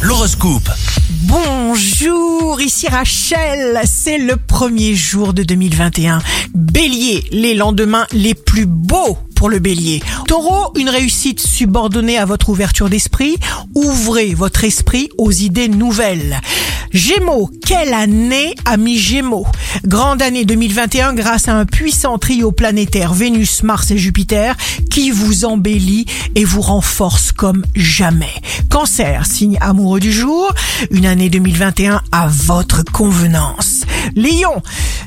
L'horoscope. Bonjour, ici Rachel, c'est le premier jour de 2021. Bélier, les lendemains les plus beaux pour le bélier. Taureau, une réussite subordonnée à votre ouverture d'esprit. Ouvrez votre esprit aux idées nouvelles. Gémeaux, quelle année ami Gémeaux Grande année 2021 grâce à un puissant trio planétaire Vénus, Mars et Jupiter qui vous embellit et vous renforce comme jamais. Cancer, signe amoureux du jour, une année 2021 à votre convenance. Lion,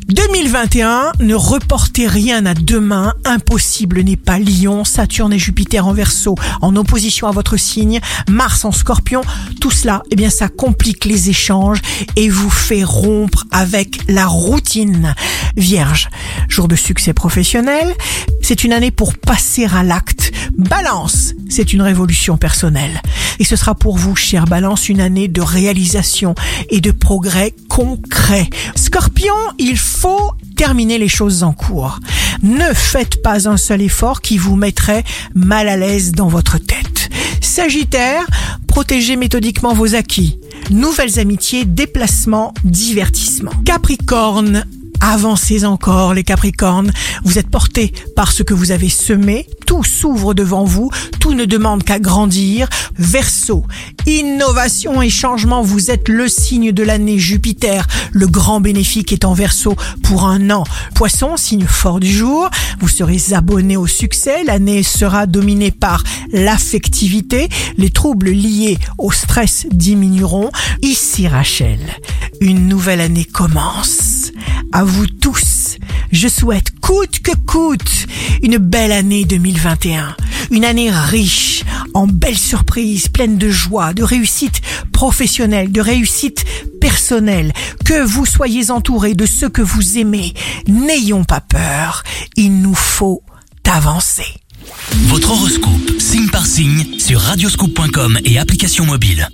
2021, ne reportez rien à demain, impossible n'est pas Lion, Saturne et Jupiter en verso en opposition à votre signe, Mars en scorpion, tout cela, eh bien ça complique les échanges et vous fait rompre avec la routine. Vierge, jour de succès professionnel, c'est une année pour passer à l'acte. Balance, c'est une révolution personnelle. Et ce sera pour vous, cher Balance, une année de réalisation et de progrès concrets. Scorpion, il faut terminer les choses en cours. Ne faites pas un seul effort qui vous mettrait mal à l'aise dans votre tête. Sagittaire, protégez méthodiquement vos acquis. Nouvelles amitiés, déplacements, divertissements. Capricorne, Avancez encore les Capricornes, vous êtes portés par ce que vous avez semé, tout s'ouvre devant vous, tout ne demande qu'à grandir. Verseau, innovation et changement, vous êtes le signe de l'année. Jupiter, le grand bénéfique est en Verseau pour un an. Poisson, signe fort du jour, vous serez abonné au succès, l'année sera dominée par l'affectivité, les troubles liés au stress diminueront. Ici Rachel, une nouvelle année commence à vous tous, je souhaite coûte que coûte une belle année 2021. Une année riche en belles surprises, pleine de joie, de réussite professionnelle, de réussite personnelle. Que vous soyez entouré de ceux que vous aimez. N'ayons pas peur. Il nous faut avancer. Votre horoscope, signe par signe, sur radioscoop.com et application mobile.